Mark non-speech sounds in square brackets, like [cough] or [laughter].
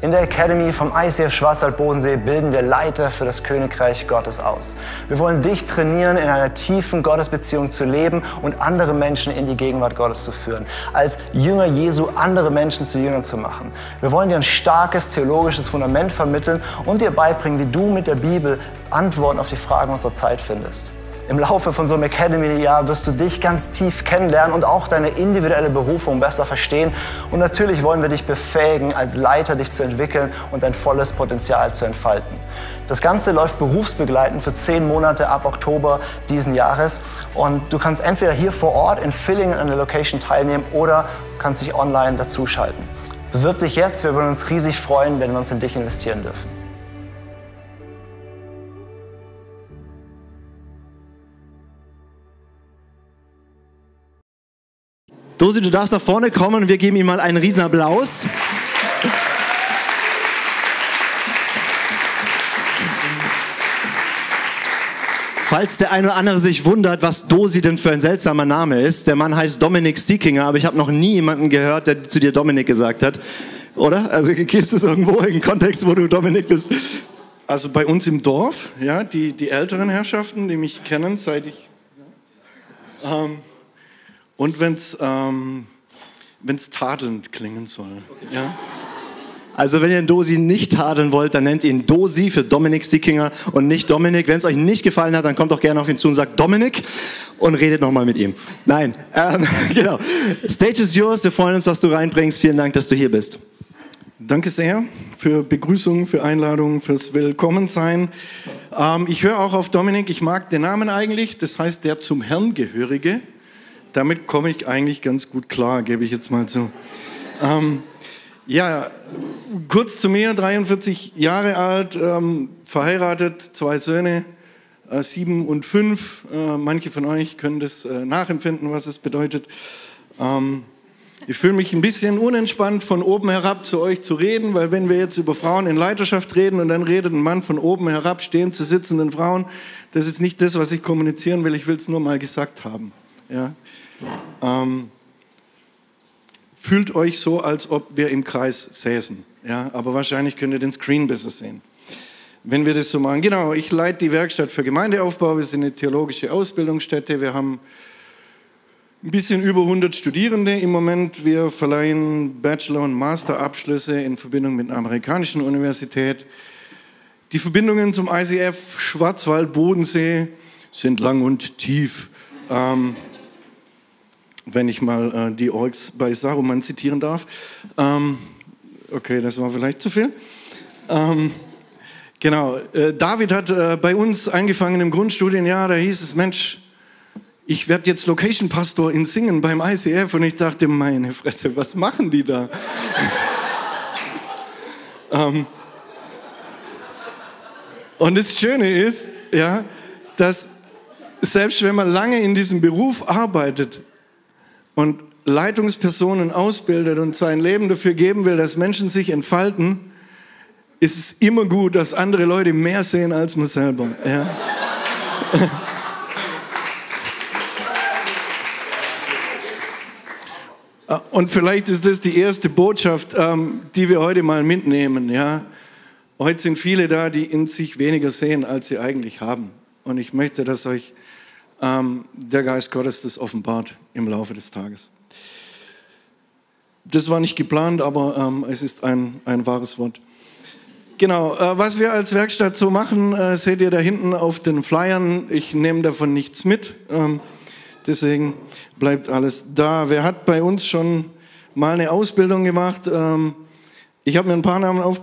In der Academy vom ICF Schwarzwald-Bodensee bilden wir Leiter für das Königreich Gottes aus. Wir wollen dich trainieren, in einer tiefen Gottesbeziehung zu leben und andere Menschen in die Gegenwart Gottes zu führen. Als Jünger Jesu andere Menschen zu Jüngern zu machen. Wir wollen dir ein starkes theologisches Fundament vermitteln und dir beibringen, wie du mit der Bibel Antworten auf die Fragen unserer Zeit findest. Im Laufe von so einem Academy-Jahr wirst du dich ganz tief kennenlernen und auch deine individuelle Berufung besser verstehen. Und natürlich wollen wir dich befähigen, als Leiter dich zu entwickeln und dein volles Potenzial zu entfalten. Das Ganze läuft berufsbegleitend für zehn Monate ab Oktober diesen Jahres. Und du kannst entweder hier vor Ort in Villingen an der Location teilnehmen oder kannst dich online dazuschalten. Bewirb dich jetzt, wir würden uns riesig freuen, wenn wir uns in dich investieren dürfen. Dosi, du darfst nach vorne kommen und wir geben ihm mal einen riesen Applaus. Falls der eine oder andere sich wundert, was Dosi denn für ein seltsamer Name ist, der Mann heißt Dominik Siekinger, aber ich habe noch nie jemanden gehört, der zu dir Dominik gesagt hat. Oder? Also gibt es irgendwo einen Kontext, wo du Dominik bist? Also bei uns im Dorf, ja, die, die älteren Herrschaften, die mich kennen, seit ich. Ähm, und wenn es ähm, wenn's tadelnd klingen soll. Ja? Also wenn ihr den Dosi nicht tadeln wollt, dann nennt ihn Dosi für Dominik Stickinger und nicht Dominik. Wenn es euch nicht gefallen hat, dann kommt doch gerne auf ihn zu und sagt Dominik und redet nochmal mit ihm. Nein, ähm, [laughs] genau. Stage is yours. Wir freuen uns, was du reinbringst. Vielen Dank, dass du hier bist. Danke sehr für Begrüßung, für Einladung, fürs Willkommensein. Ähm, ich höre auch auf Dominik. Ich mag den Namen eigentlich. Das heißt, der zum Herrn gehörige damit komme ich eigentlich ganz gut klar, gebe ich jetzt mal zu. Ähm, ja, kurz zu mir, 43 Jahre alt, ähm, verheiratet, zwei Söhne, äh, sieben und fünf. Äh, manche von euch können das äh, nachempfinden, was es bedeutet. Ähm, ich fühle mich ein bisschen unentspannt, von oben herab zu euch zu reden, weil wenn wir jetzt über Frauen in Leiterschaft reden und dann redet ein Mann von oben herab, stehen zu sitzenden Frauen, das ist nicht das, was ich kommunizieren will. Ich will es nur mal gesagt haben. Ja? Ähm, fühlt euch so, als ob wir im Kreis säßen. Ja, aber wahrscheinlich könnt ihr den Screen besser sehen. Wenn wir das so machen. Genau, ich leite die Werkstatt für Gemeindeaufbau. Wir sind eine theologische Ausbildungsstätte. Wir haben ein bisschen über 100 Studierende im Moment. Wir verleihen Bachelor- und Masterabschlüsse in Verbindung mit einer amerikanischen Universität. Die Verbindungen zum ICF Schwarzwald-Bodensee sind lang und tief. Ähm, wenn ich mal äh, die Orks bei Saruman zitieren darf. Ähm, okay, das war vielleicht zu viel. Ähm, genau, äh, David hat äh, bei uns angefangen im Grundstudienjahr, da hieß es, Mensch, ich werde jetzt Location Pastor in Singen beim ICF und ich dachte, meine Fresse, was machen die da? [laughs] ähm, und das Schöne ist, ja, dass selbst wenn man lange in diesem Beruf arbeitet, und Leitungspersonen ausbildet und sein Leben dafür geben will, dass Menschen sich entfalten, ist es immer gut, dass andere Leute mehr sehen als man selber. Ja. [laughs] Und vielleicht ist das die erste Botschaft, ähm, die wir heute mal mitnehmen. Ja. Heute sind viele da, die in sich weniger sehen, als sie eigentlich haben. Und ich möchte, dass euch ähm, der Geist Gottes das offenbart im Laufe des Tages. Das war nicht geplant, aber ähm, es ist ein, ein wahres Wort. Genau, äh, was wir als Werkstatt so machen, äh, seht ihr da hinten auf den Flyern. Ich nehme davon nichts mit, ähm, deswegen bleibt alles da. Wer hat bei uns schon mal eine Ausbildung gemacht? Ähm, ich habe mir ein paar Namen aufgeschrieben.